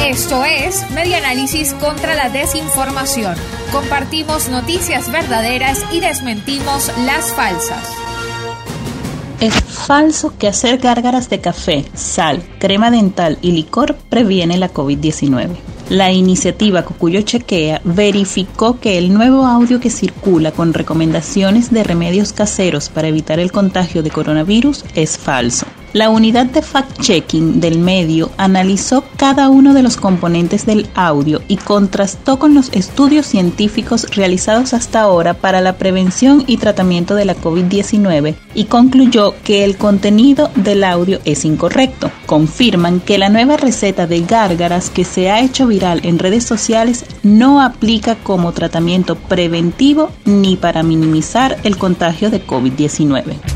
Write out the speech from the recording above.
Esto es Media Análisis contra la Desinformación. Compartimos noticias verdaderas y desmentimos las falsas. Es falso que hacer gárgaras de café, sal, crema dental y licor previene la COVID-19. La iniciativa Cocuyo Chequea verificó que el nuevo audio que circula con recomendaciones de remedios caseros para evitar el contagio de coronavirus es falso. La unidad de fact-checking del medio analizó cada uno de los componentes del audio y contrastó con los estudios científicos realizados hasta ahora para la prevención y tratamiento de la COVID-19 y concluyó que el contenido del audio es incorrecto. Confirman que la nueva receta de gárgaras que se ha hecho viral en redes sociales no aplica como tratamiento preventivo ni para minimizar el contagio de COVID-19.